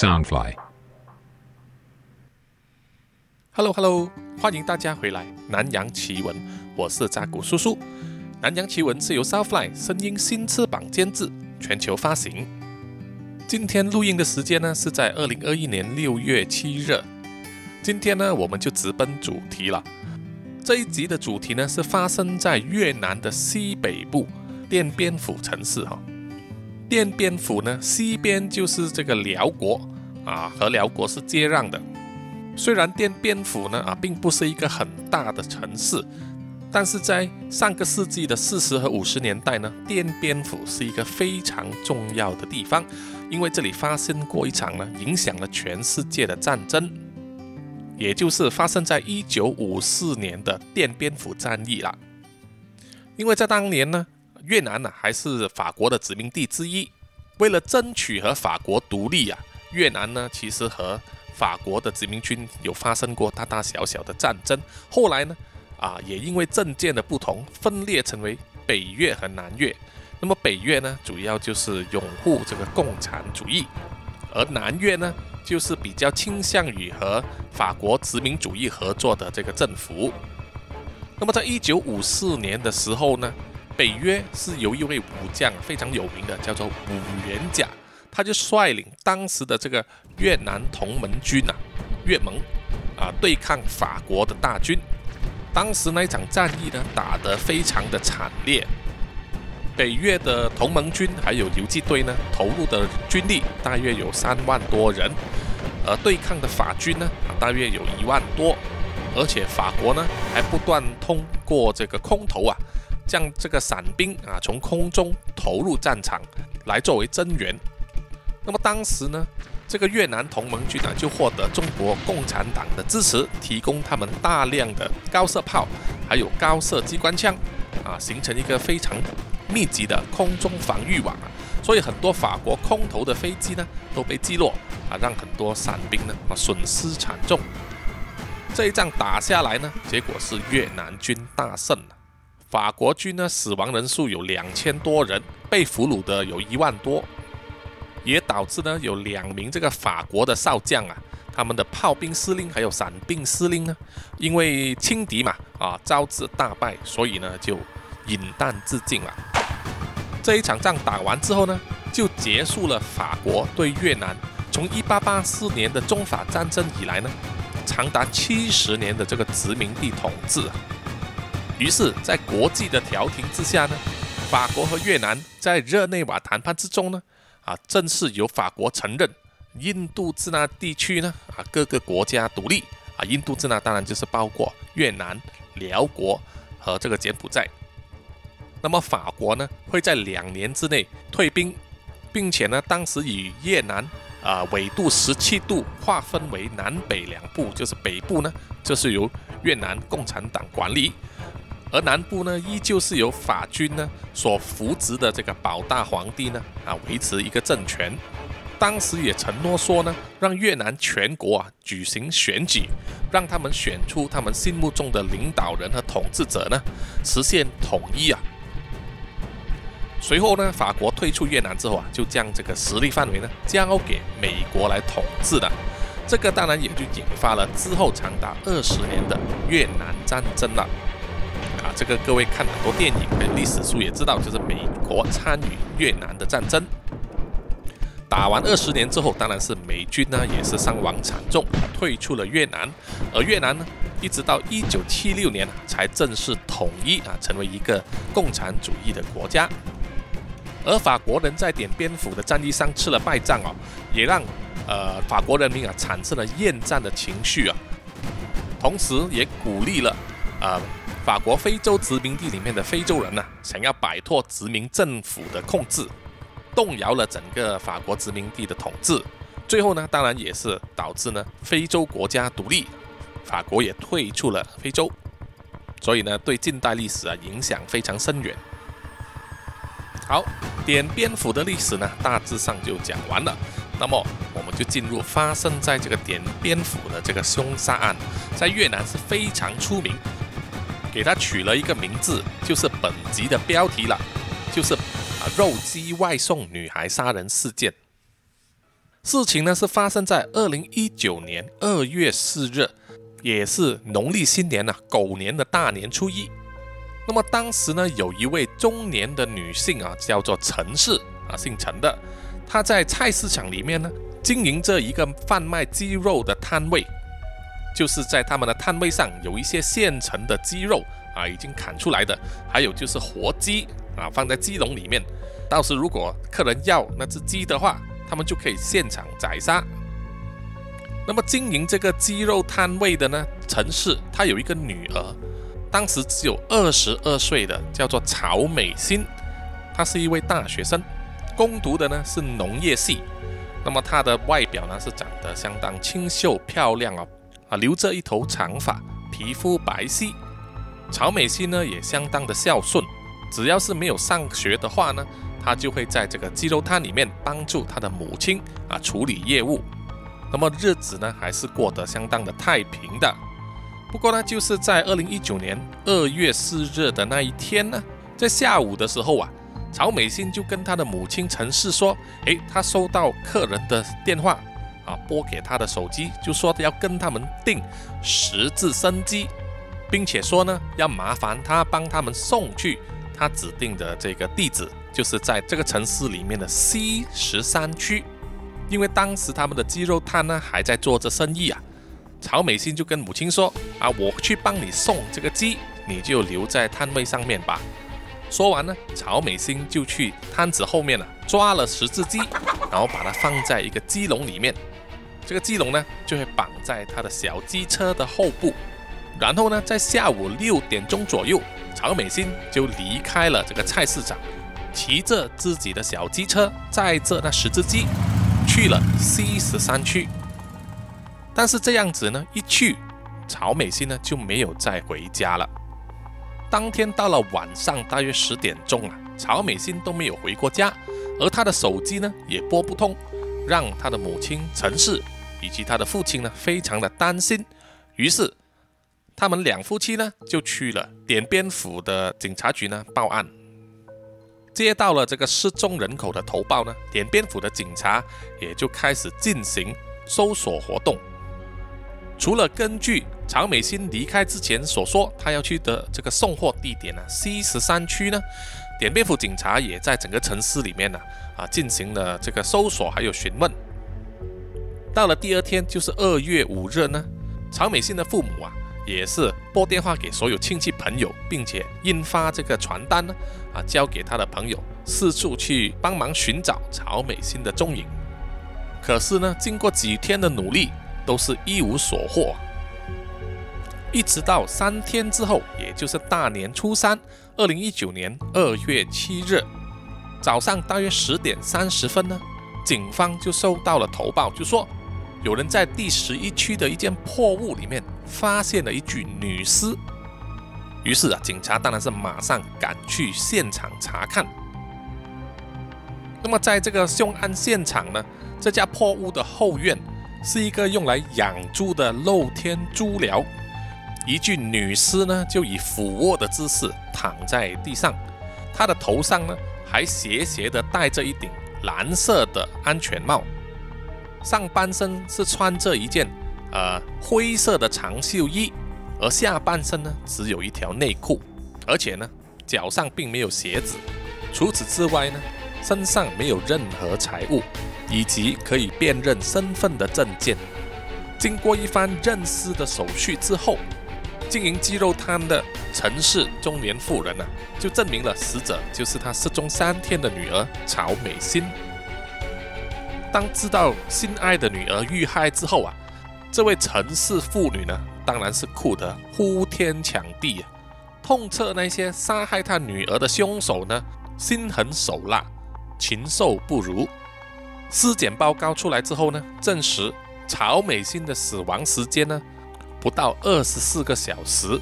Soundfly。Hello Hello，欢迎大家回来《南洋奇闻》，我是扎古叔叔。《南洋奇闻》是由 Soundfly 声音新翅膀监制，全球发行。今天录音的时间呢是在二零二一年六月七日。今天呢我们就直奔主题了。这一集的主题呢是发生在越南的西北部奠边府城市哈。奠边府呢西边就是这个辽国啊，和辽国是接壤的。虽然奠边府呢啊并不是一个很大的城市，但是在上个世纪的四十和五十年代呢，奠边府是一个非常重要的地方，因为这里发生过一场呢影响了全世界的战争，也就是发生在一九五四年的奠边府战役啦。因为在当年呢，越南呢还是法国的殖民地之一，为了争取和法国独立啊，越南呢其实和法国的殖民军有发生过大大小小的战争，后来呢，啊，也因为政见的不同，分裂成为北越和南越。那么北越呢，主要就是拥护这个共产主义，而南越呢，就是比较倾向于和法国殖民主义合作的这个政府。那么在一九五四年的时候呢，北约是由一位武将非常有名的，叫做武元甲。他就率领当时的这个越南同盟军啊，越盟啊，对抗法国的大军。当时那一场战役呢，打得非常的惨烈。北越的同盟军还有游击队呢，投入的军力大约有三万多人，而对抗的法军呢，大约有一万多。而且法国呢，还不断通过这个空投啊，将这个伞兵啊从空中投入战场，来作为增援。那么当时呢，这个越南同盟军呢，就获得中国共产党的支持，提供他们大量的高射炮，还有高射机关枪，啊，形成一个非常密集的空中防御网。所以很多法国空投的飞机呢，都被击落啊，让很多伞兵呢啊损失惨重。这一仗打下来呢，结果是越南军大胜了，法国军呢死亡人数有两千多人，被俘虏的有一万多。也导致呢，有两名这个法国的少将啊，他们的炮兵司令还有伞兵司令呢，因为轻敌嘛啊，招致大败，所以呢就饮弹自尽了。这一场仗打完之后呢，就结束了法国对越南从1884年的中法战争以来呢，长达七十年的这个殖民地统治啊。于是，在国际的调停之下呢，法国和越南在日内瓦谈判之中呢。啊，正式由法国承认印度支那地区呢啊各个国家独立啊，印度支那当然就是包括越南、辽国和这个柬埔寨。那么法国呢会在两年之内退兵，并且呢当时以越南啊纬度十七度划分为南北两部，就是北部呢就是由越南共产党管理。而南部呢，依旧是由法军呢所扶植的这个保大皇帝呢啊维持一个政权。当时也承诺说呢，让越南全国啊举行选举，让他们选出他们心目中的领导人和统治者呢，实现统一啊。随后呢，法国退出越南之后啊，就将这个实力范围呢交给美国来统治的。这个当然也就引发了之后长达二十年的越南战争了。啊，这个各位看很多电影历史书也知道，就是美国参与越南的战争，打完二十年之后，当然是美军呢也是伤亡惨重，退出了越南，而越南呢一直到一九七六年才正式统一啊，成为一个共产主义的国家。而法国人在点边府的战役上吃了败仗哦，也让呃法国人民啊产生了厌战的情绪啊，同时也鼓励了啊。法国非洲殖民地里面的非洲人呢，想要摆脱殖民政府的控制，动摇了整个法国殖民地的统治。最后呢，当然也是导致呢非洲国家独立，法国也退出了非洲。所以呢，对近代历史啊影响非常深远。好，点边府的历史呢，大致上就讲完了。那么我们就进入发生在这个点边府的这个凶杀案，在越南是非常出名。给他取了一个名字，就是本集的标题了，就是啊肉鸡外送女孩杀人事件。事情呢是发生在二零一九年二月四日，也是农历新年呐，狗年的大年初一。那么当时呢，有一位中年的女性啊，叫做陈氏啊，姓陈的，她在菜市场里面呢，经营着一个贩卖鸡肉的摊位，就是在他们的摊位上有一些现成的鸡肉啊，已经砍出来的，还有就是活鸡啊，放在鸡笼里面，到时如果客人要那只鸡的话。他们就可以现场宰杀。那么经营这个鸡肉摊位的呢，陈氏她有一个女儿，当时只有二十二岁的，叫做曹美心，她是一位大学生，攻读的呢是农业系。那么她的外表呢是长得相当清秀漂亮哦，啊，留着一头长发，皮肤白皙。曹美心呢也相当的孝顺，只要是没有上学的话呢。他就会在这个鸡肉摊里面帮助他的母亲啊处理业务，那么日子呢还是过得相当的太平的。不过呢，就是在二零一九年二月四日的那一天呢，在下午的时候啊，曹美心就跟他的母亲陈氏说：“诶，他收到客人的电话啊，拨给他的手机，就说要跟他们订十字生鸡，并且说呢要麻烦他帮他们送去他指定的这个地址。”就是在这个城市里面的 C 十三区，因为当时他们的鸡肉摊呢还在做着生意啊。曹美心就跟母亲说：“啊，我去帮你送这个鸡，你就留在摊位上面吧。”说完呢，曹美心就去摊子后面了，抓了十只鸡，然后把它放在一个鸡笼里面。这个鸡笼呢就会绑在他的小机车的后部。然后呢，在下午六点钟左右，曹美心就离开了这个菜市场。骑着自己的小机车，载着那十只鸡去了 C 十三区。但是这样子呢，一去，曹美心呢就没有再回家了。当天到了晚上大约十点钟啊，曹美心都没有回过家，而他的手机呢也拨不通，让他的母亲陈氏以及他的父亲呢非常的担心。于是，他们两夫妻呢就去了点边府的警察局呢报案。接到了这个失踪人口的投报呢，点边府的警察也就开始进行搜索活动。除了根据曹美心离开之前所说他要去的这个送货地点呢，C 十三区呢，点边府警察也在整个城市里面呢啊进行了这个搜索还有询问。到了第二天，就是二月五日呢，曹美心的父母啊。也是拨电话给所有亲戚朋友，并且印发这个传单呢，啊，交给他的朋友，四处去帮忙寻找曹美心的踪影。可是呢，经过几天的努力，都是一无所获。一直到三天之后，也就是大年初三，二零一九年二月七日早上大约十点三十分呢，警方就收到了投报，就说有人在第十一区的一间破屋里面。发现了一具女尸，于是啊，警察当然是马上赶去现场查看。那么，在这个凶案现场呢，这家破屋的后院是一个用来养猪的露天猪寮，一具女尸呢就以俯卧的姿势躺在地上，她的头上呢还斜斜的戴着一顶蓝色的安全帽，上半身是穿着一件。呃，灰色的长袖衣，而下半身呢只有一条内裤，而且呢脚上并没有鞋子。除此之外呢，身上没有任何财物，以及可以辨认身份的证件。经过一番认尸的手续之后，经营鸡肉摊的陈氏中年妇人呢，就证明了死者就是他失踪三天的女儿曹美心。当知道心爱的女儿遇害之后啊。这位陈氏妇女呢，当然是哭得呼天抢地啊，痛斥那些杀害她女儿的凶手呢，心狠手辣，禽兽不如。尸检报告出来之后呢，证实曹美心的死亡时间呢，不到二十四个小时，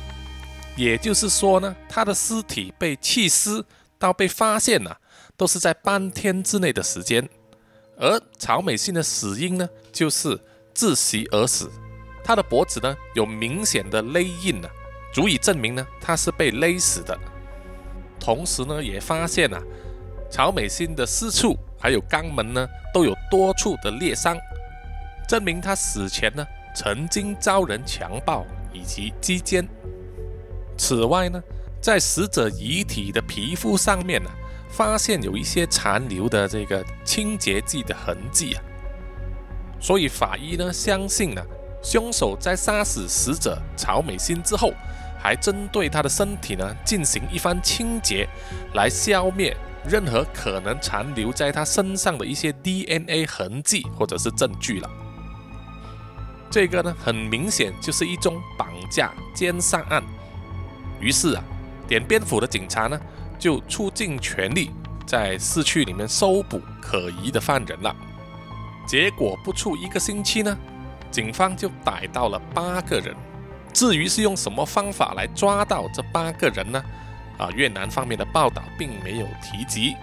也就是说呢，他的尸体被弃尸到被发现了，都是在半天之内的时间。而曹美心的死因呢，就是。窒息而死，他的脖子呢有明显的勒印呢，足以证明呢他是被勒死的。同时呢，也发现啊，曹美心的私处还有肛门呢都有多处的裂伤，证明他死前呢曾经遭人强暴以及击奸。此外呢，在死者遗体的皮肤上面呢，发现有一些残留的这个清洁剂的痕迹啊，所以法医呢相信呢，凶手在杀死死者曹美心之后，还针对她的身体呢进行一番清洁，来消灭任何可能残留在她身上的一些 DNA 痕迹或者是证据了。这个呢，很明显就是一宗绑架奸杀案。于是啊，点边府的警察呢，就出尽全力在市区里面搜捕可疑的犯人了。结果不出一个星期呢，警方就逮到了八个人。至于是用什么方法来抓到这八个人呢？啊，越南方面的报道并没有提及。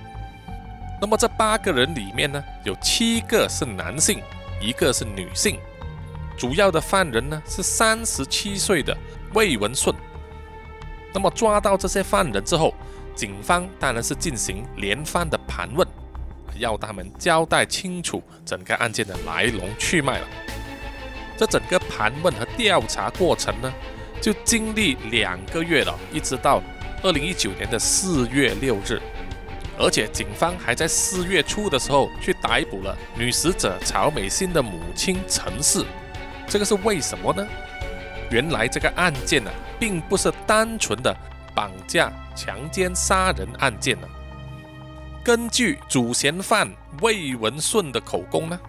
那么这八个人里面呢，有七个是男性，一个是女性。主要的犯人呢是三十七岁的魏文顺。那么抓到这些犯人之后，警方当然是进行连番的盘问，要他们交代清楚整个案件的来龙去脉了。这整个盘问和调查过程呢，就经历两个月了，一直到二零一九年的四月六日，而且警方还在四月初的时候去逮捕了女死者曹美心的母亲陈氏。这个是为什么呢？原来这个案件呢，并不是单纯的绑架、强奸、杀人案件呢。根据主嫌犯魏文顺的口供呢，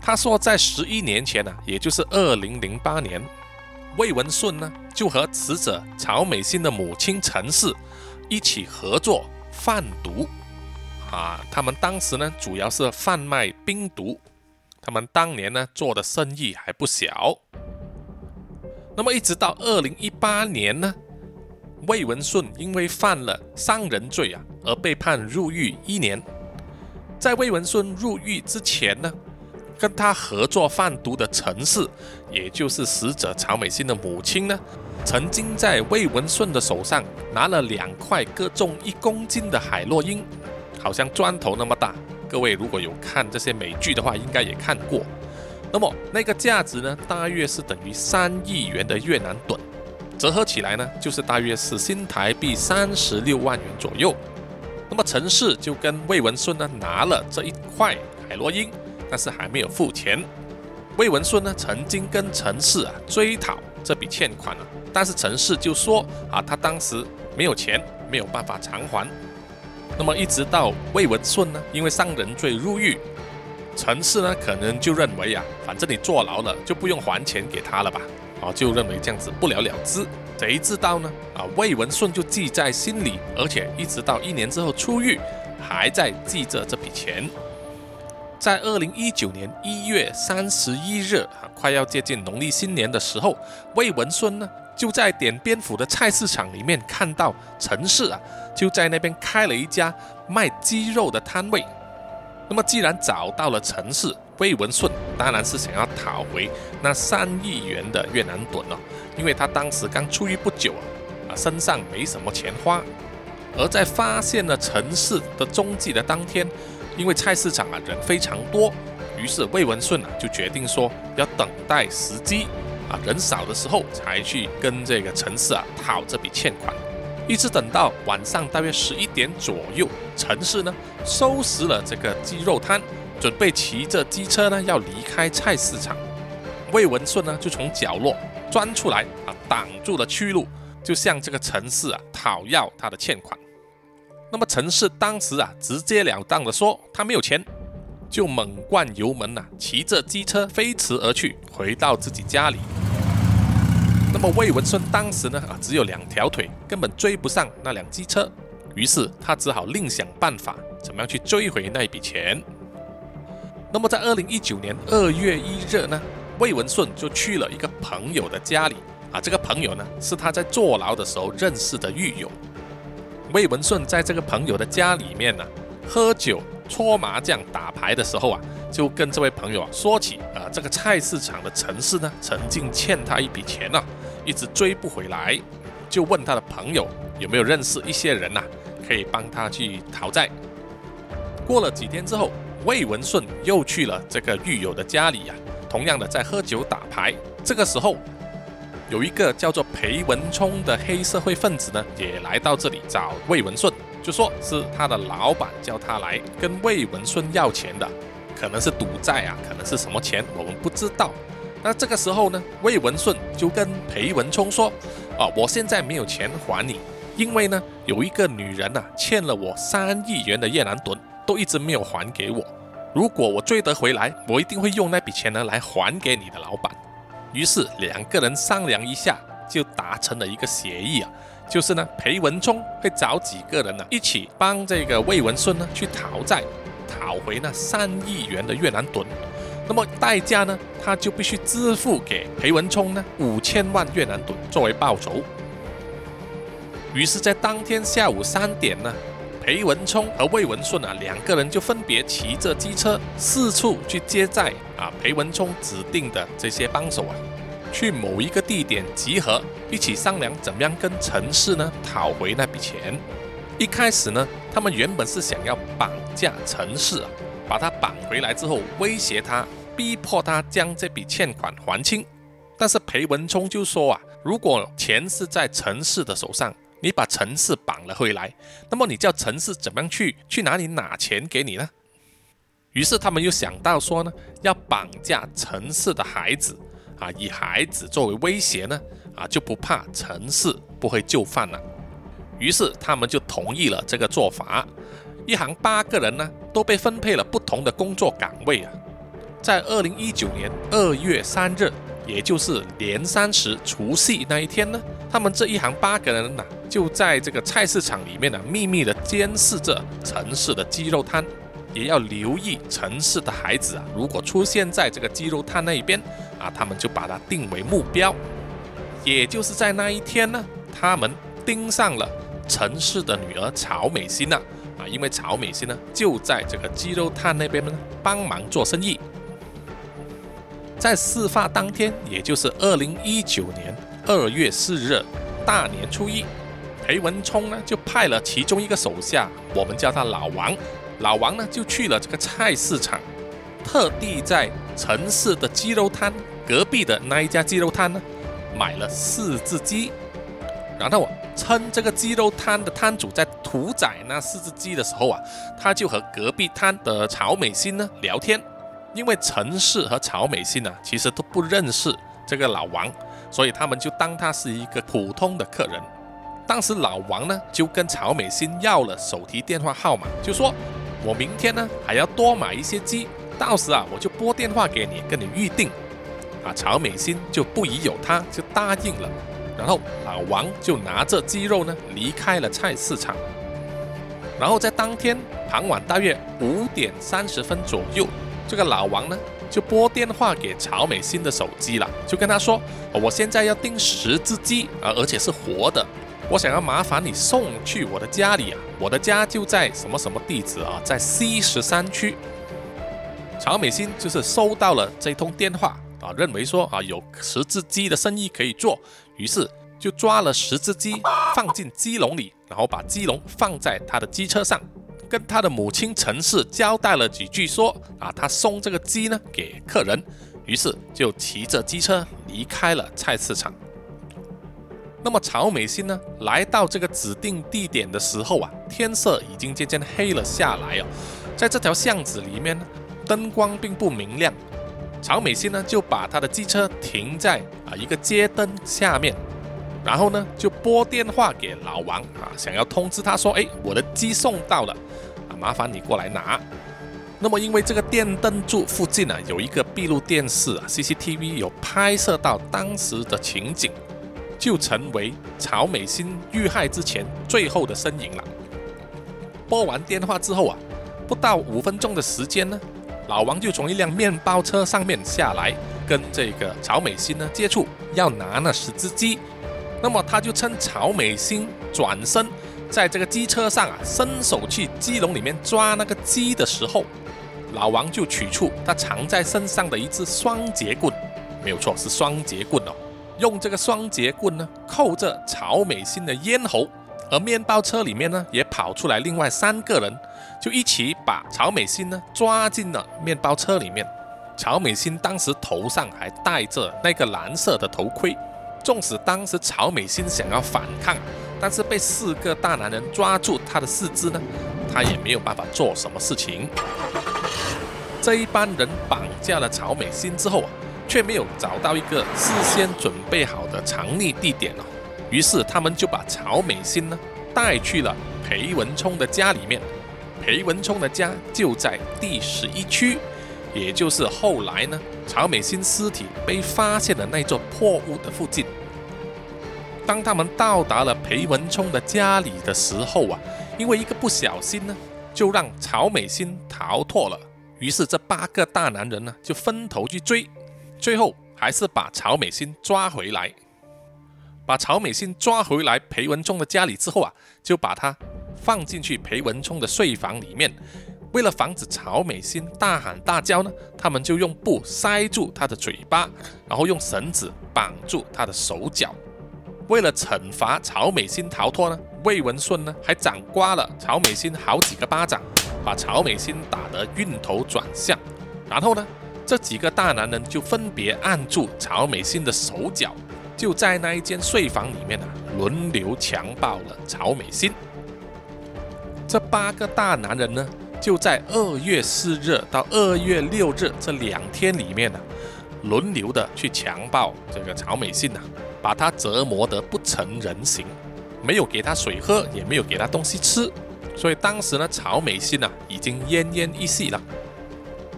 他说在十一年前呢，也就是二零零八年，魏文顺呢就和死者曹美心的母亲陈氏一起合作贩毒啊。他们当时呢主要是贩卖冰毒，他们当年呢做的生意还不小。那么一直到二零一八年呢，魏文顺因为犯了伤人罪啊，而被判入狱一年。在魏文顺入狱之前呢，跟他合作贩毒的陈氏，也就是死者曹美心的母亲呢，曾经在魏文顺的手上拿了两块各重一公斤的海洛因，好像砖头那么大。各位如果有看这些美剧的话，应该也看过。那么那个价值呢，大约是等于三亿元的越南盾，折合起来呢，就是大约是新台币三十六万元左右。那么陈氏就跟魏文顺呢拿了这一块海洛因，但是还没有付钱。魏文顺呢曾经跟陈氏啊追讨这笔欠款了，但是陈氏就说啊他当时没有钱，没有办法偿还。那么一直到魏文顺呢因为伤人罪入狱。陈氏呢，可能就认为啊，反正你坐牢了，就不用还钱给他了吧？啊，就认为这样子不了了之。谁知道呢？啊，魏文顺就记在心里，而且一直到一年之后出狱，还在记着这笔钱。在二零一九年一月三十一日啊，快要接近农历新年的时候，魏文顺呢就在点边府的菜市场里面看到陈氏啊，就在那边开了一家卖鸡肉的摊位。那么，既然找到了陈氏魏文顺，当然是想要讨回那三亿元的越南盾了，因为他当时刚出狱不久啊，啊，身上没什么钱花。而在发现了陈氏的踪迹的当天，因为菜市场啊人非常多，于是魏文顺啊就决定说要等待时机啊人少的时候才去跟这个陈氏啊讨这笔欠款。一直等到晚上大约十一点左右，陈氏呢收拾了这个鸡肉摊，准备骑着机车呢要离开菜市场。魏文顺呢就从角落钻出来啊，挡住了去路，就向这个陈氏啊讨要他的欠款。那么陈氏当时啊直截了当的说他没有钱，就猛灌油门呐，骑着机车飞驰而去，回到自己家里。那么魏文顺当时呢啊只有两条腿，根本追不上那辆机车，于是他只好另想办法，怎么样去追回那一笔钱。那么在二零一九年二月一日呢，魏文顺就去了一个朋友的家里啊，这个朋友呢是他在坐牢的时候认识的狱友。魏文顺在这个朋友的家里面呢，喝酒、搓麻将、打牌的时候啊。就跟这位朋友啊说起啊，这个菜市场的陈氏呢，曾经欠他一笔钱呢，一直追不回来，就问他的朋友有没有认识一些人呐，可以帮他去讨债。过了几天之后，魏文顺又去了这个狱友的家里呀，同样的在喝酒打牌。这个时候，有一个叫做裴文冲的黑社会分子呢，也来到这里找魏文顺，就说是他的老板叫他来跟魏文顺要钱的，可能是赌债啊，可能是什么钱，我们不知道。那这个时候呢，魏文顺就跟裴文冲说：“啊，我现在没有钱还你，因为呢，有一个女人呢欠了我三亿元的越南盾，都一直没有还给我。如果我追得回来，我一定会用那笔钱呢来还给你的老板。”于是两个人商量一下，就达成了一个协议啊，就是呢，裴文冲会找几个人呢一起帮这个魏文顺呢去讨债，讨回那三亿元的越南盾。那么代价呢？他就必须支付给裴文冲呢五千万越南盾作为报酬。于是，在当天下午三点呢，裴文冲和魏文顺啊两个人就分别骑着机车四处去接载啊裴文冲指定的这些帮手啊，去某一个地点集合，一起商量怎么样跟陈氏呢讨回那笔钱。一开始呢，他们原本是想要绑架陈氏啊。把他绑回来之后，威胁他，逼迫他将这笔欠款还清。但是裴文冲就说啊，如果钱是在陈氏的手上，你把陈氏绑了回来，那么你叫陈氏怎么样去去哪里拿钱给你呢？于是他们又想到说呢，要绑架陈氏的孩子啊，以孩子作为威胁呢，啊就不怕陈氏不会就范了。于是他们就同意了这个做法。一行八个人呢，都被分配了不同的工作岗位啊。在二零一九年二月三日，也就是年三十除夕那一天呢，他们这一行八个人呢，就在这个菜市场里面呢，秘密的监视着城市的鸡肉摊，也要留意城市的孩子啊，如果出现在这个鸡肉摊那一边啊，他们就把它定为目标。也就是在那一天呢，他们盯上了城市的女儿曹美心呐。啊，因为曹美心呢就在这个鸡肉摊那边呢帮忙做生意。在事发当天，也就是二零一九年二月四日大年初一，裴文冲呢就派了其中一个手下，我们叫他老王。老王呢就去了这个菜市场，特地在城市的鸡肉摊隔壁的那一家鸡肉摊呢买了四只鸡。然后趁这个鸡肉摊的摊主在屠宰那四只鸡的时候啊，他就和隔壁摊的曹美心呢聊天。因为陈氏和曹美心呢其实都不认识这个老王，所以他们就当他是一个普通的客人。当时老王呢就跟曹美心要了手提电话号码，就说：“我明天呢还要多买一些鸡，到时啊我就拨电话给你，跟你预定。”啊，曹美心就不疑有他，就答应了。然后老王就拿着鸡肉呢离开了菜市场。然后在当天傍晚大约五点三十分左右，这个老王呢就拨电话给曹美心的手机了，就跟他说：“我现在要订十只鸡啊，而且是活的，我想要麻烦你送去我的家里啊，我的家就在什么什么地址啊，在 C 十三区。”曹美心就是收到了这通电话啊，认为说啊有十只鸡的生意可以做。于是就抓了十只鸡，放进鸡笼里，然后把鸡笼放在他的机车上，跟他的母亲陈氏交代了几句，说啊，他送这个鸡呢给客人，于是就骑着机车离开了菜市场。那么曹美心呢，来到这个指定地点的时候啊，天色已经渐渐黑了下来啊，在这条巷子里面呢，灯光并不明亮。曹美心呢，就把他的机车停在啊一个街灯下面，然后呢就拨电话给老王啊，想要通知他说，哎，我的鸡送到了，啊，麻烦你过来拿。那么因为这个电灯柱附近呢有一个闭路电视啊，CCTV 有拍摄到当时的情景，就成为曹美心遇害之前最后的身影了。拨完电话之后啊，不到五分钟的时间呢。老王就从一辆面包车上面下来，跟这个曹美心呢接触，要拿那十只鸡。那么他就趁曹美心转身，在这个机车上啊，伸手去鸡笼里面抓那个鸡的时候，老王就取出他藏在身上的一支双节棍，没有错，是双节棍哦。用这个双节棍呢，扣着曹美心的咽喉，而面包车里面呢，也跑出来另外三个人，就一起把曹美心呢抓进了面包车里面。曹美心当时头上还戴着那个蓝色的头盔，纵使当时曹美心想要反抗，但是被四个大男人抓住她的四肢呢，她也没有办法做什么事情。这一班人绑架了曹美心之后啊，却没有找到一个事先准备好的藏匿地点哦。于是他们就把曹美心呢带去了裴文冲的家里面，裴文冲的家就在第十一区，也就是后来呢曹美心尸体被发现的那座破屋的附近。当他们到达了裴文冲的家里的时候啊，因为一个不小心呢，就让曹美心逃脱了。于是这八个大男人呢就分头去追，最后还是把曹美心抓回来。把曹美心抓回来裴文冲的家里之后啊，就把他放进去裴文冲的睡房里面。为了防止曹美心大喊大叫呢，他们就用布塞住他的嘴巴，然后用绳子绑住他的手脚。为了惩罚曹美心逃脱呢，魏文顺呢还掌掴了曹美心好几个巴掌，把曹美心打得晕头转向。然后呢，这几个大男人就分别按住曹美心的手脚。就在那一间睡房里面啊，轮流强暴了曹美心。这八个大男人呢，就在二月四日到二月六日这两天里面呢，轮流的去强暴这个曹美信呐，把她折磨得不成人形，没有给她水喝，也没有给她东西吃。所以当时呢，曹美信呐已经奄奄一息了。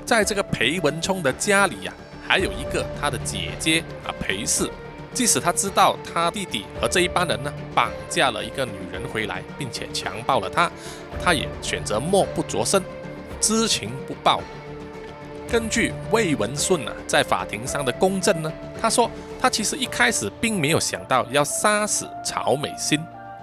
在这个裴文冲的家里呀，还有一个他的姐姐啊，裴氏。即使他知道他弟弟和这一帮人呢绑架了一个女人回来，并且强暴了她，他也选择默不作声，知情不报。根据魏文顺啊在法庭上的公证呢，他说他其实一开始并没有想到要杀死曹美心，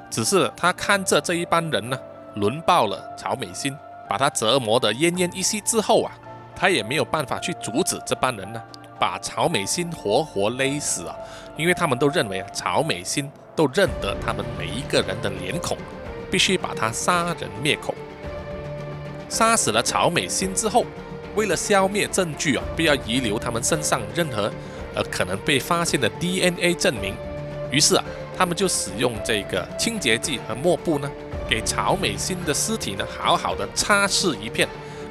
只是他看着这一帮人呢轮暴了曹美心，把他折磨得奄奄一息之后啊，他也没有办法去阻止这帮人呢。把曹美心活活勒死啊！因为他们都认为啊，曹美心都认得他们每一个人的脸孔，必须把他杀人灭口。杀死了曹美心之后，为了消灭证据啊，不要遗留他们身上任何呃可能被发现的 DNA 证明，于是啊，他们就使用这个清洁剂和抹布呢，给曹美心的尸体呢好好的擦拭一片，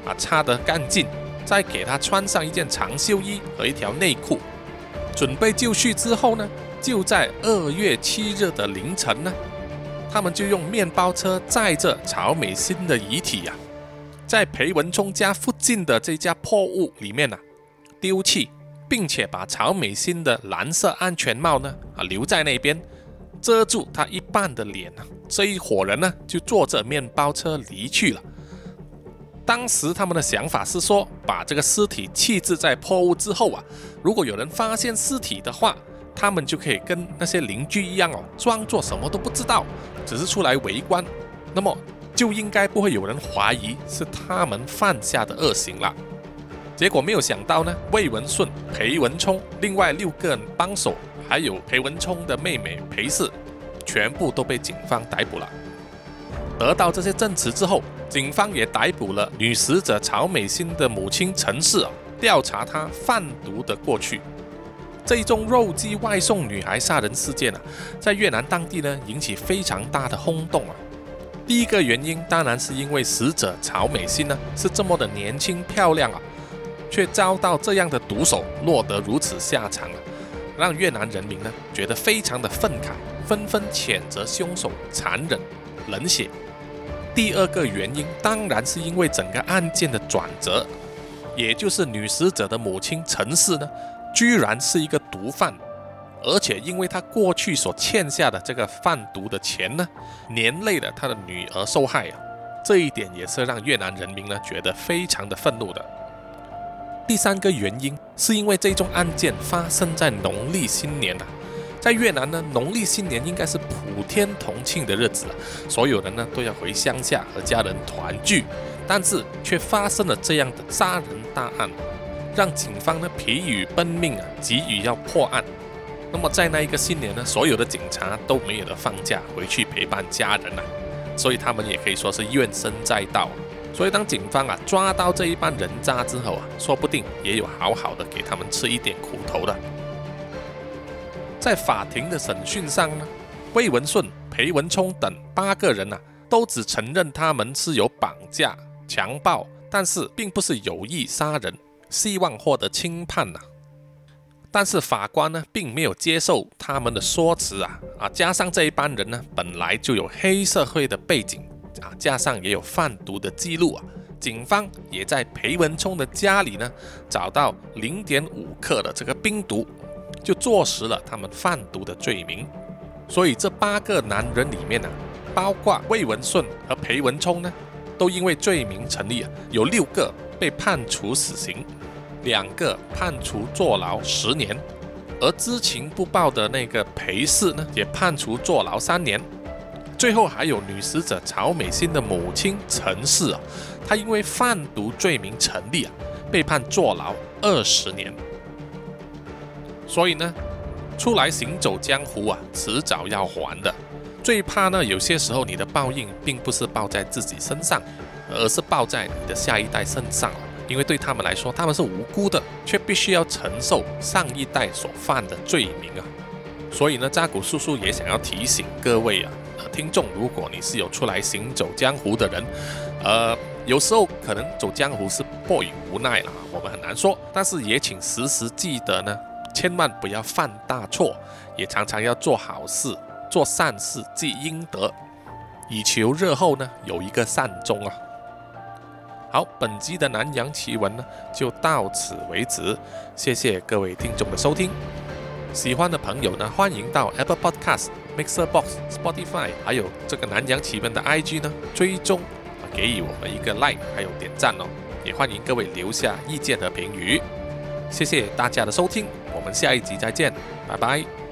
啊，擦得干净。再给他穿上一件长袖衣和一条内裤，准备就绪之后呢，就在二月七日的凌晨呢，他们就用面包车载着曹美心的遗体呀，在裴文聪家附近的这家破屋里面呢丢弃，并且把曹美心的蓝色安全帽呢啊留在那边，遮住他一半的脸啊。这一伙人呢就坐着面包车离去了。当时他们的想法是说，把这个尸体弃置在破屋之后啊，如果有人发现尸体的话，他们就可以跟那些邻居一样哦，装作什么都不知道，只是出来围观，那么就应该不会有人怀疑是他们犯下的恶行了。结果没有想到呢，魏文顺、裴文冲，另外六个帮手，还有裴文冲的妹妹裴氏，全部都被警方逮捕了。得到这些证词之后。警方也逮捕了女死者曹美心的母亲陈氏，调查她贩毒的过去。这一宗肉鸡外送女孩杀人事件啊，在越南当地呢引起非常大的轰动啊。第一个原因当然是因为死者曹美心呢是这么的年轻漂亮啊，却遭到这样的毒手，落得如此下场啊，让越南人民呢觉得非常的愤慨，纷纷谴责凶手残忍、冷血。第二个原因当然是因为整个案件的转折，也就是女死者的母亲陈氏呢，居然是一个毒贩，而且因为她过去所欠下的这个贩毒的钱呢，连累了她的女儿受害啊，这一点也是让越南人民呢觉得非常的愤怒的。第三个原因是因为这宗案件发生在农历新年啊。在越南呢，农历新年应该是普天同庆的日子了，所有人呢都要回乡下和家人团聚，但是却发生了这样的杀人大案，让警方呢疲于奔命啊，急于要破案。那么在那一个新年呢，所有的警察都没有了放假回去陪伴家人啊，所以他们也可以说是怨声载道。所以当警方啊抓到这一帮人渣之后啊，说不定也有好好的给他们吃一点苦头的。在法庭的审讯上呢，魏文顺、裴文聪等八个人啊，都只承认他们是有绑架、强暴，但是并不是有意杀人，希望获得轻判呐。但是法官呢，并没有接受他们的说辞啊啊！加上这一帮人呢，本来就有黑社会的背景啊，加上也有贩毒的记录啊，警方也在裴文聪的家里呢，找到零点五克的这个冰毒，就坐实了他们贩毒的罪名。所以这八个男人里面呢，包括魏文顺和裴文聪呢，都因为罪名成立啊，有六个被判处死刑。两个判处坐牢十年，而知情不报的那个裴氏呢，也判处坐牢三年。最后还有女死者曹美心的母亲陈氏啊，她因为贩毒罪名成立啊，被判坐牢二十年。所以呢，出来行走江湖啊，迟早要还的。最怕呢，有些时候你的报应并不是报在自己身上，而是报在你的下一代身上。因为对他们来说，他们是无辜的，却必须要承受上一代所犯的罪名啊！所以呢，扎古叔叔也想要提醒各位啊，听众，如果你是有出来行走江湖的人，呃，有时候可能走江湖是迫于无奈了，我们很难说。但是也请时时记得呢，千万不要犯大错，也常常要做好事，做善事积阴德，以求日后呢有一个善终啊！好，本集的南洋奇闻呢就到此为止，谢谢各位听众的收听。喜欢的朋友呢，欢迎到 Apple Podcast、Mixer Box、Spotify，还有这个南洋奇闻的 IG 呢追踪，给予我们一个 like，还有点赞哦。也欢迎各位留下意见和评语。谢谢大家的收听，我们下一集再见，拜拜。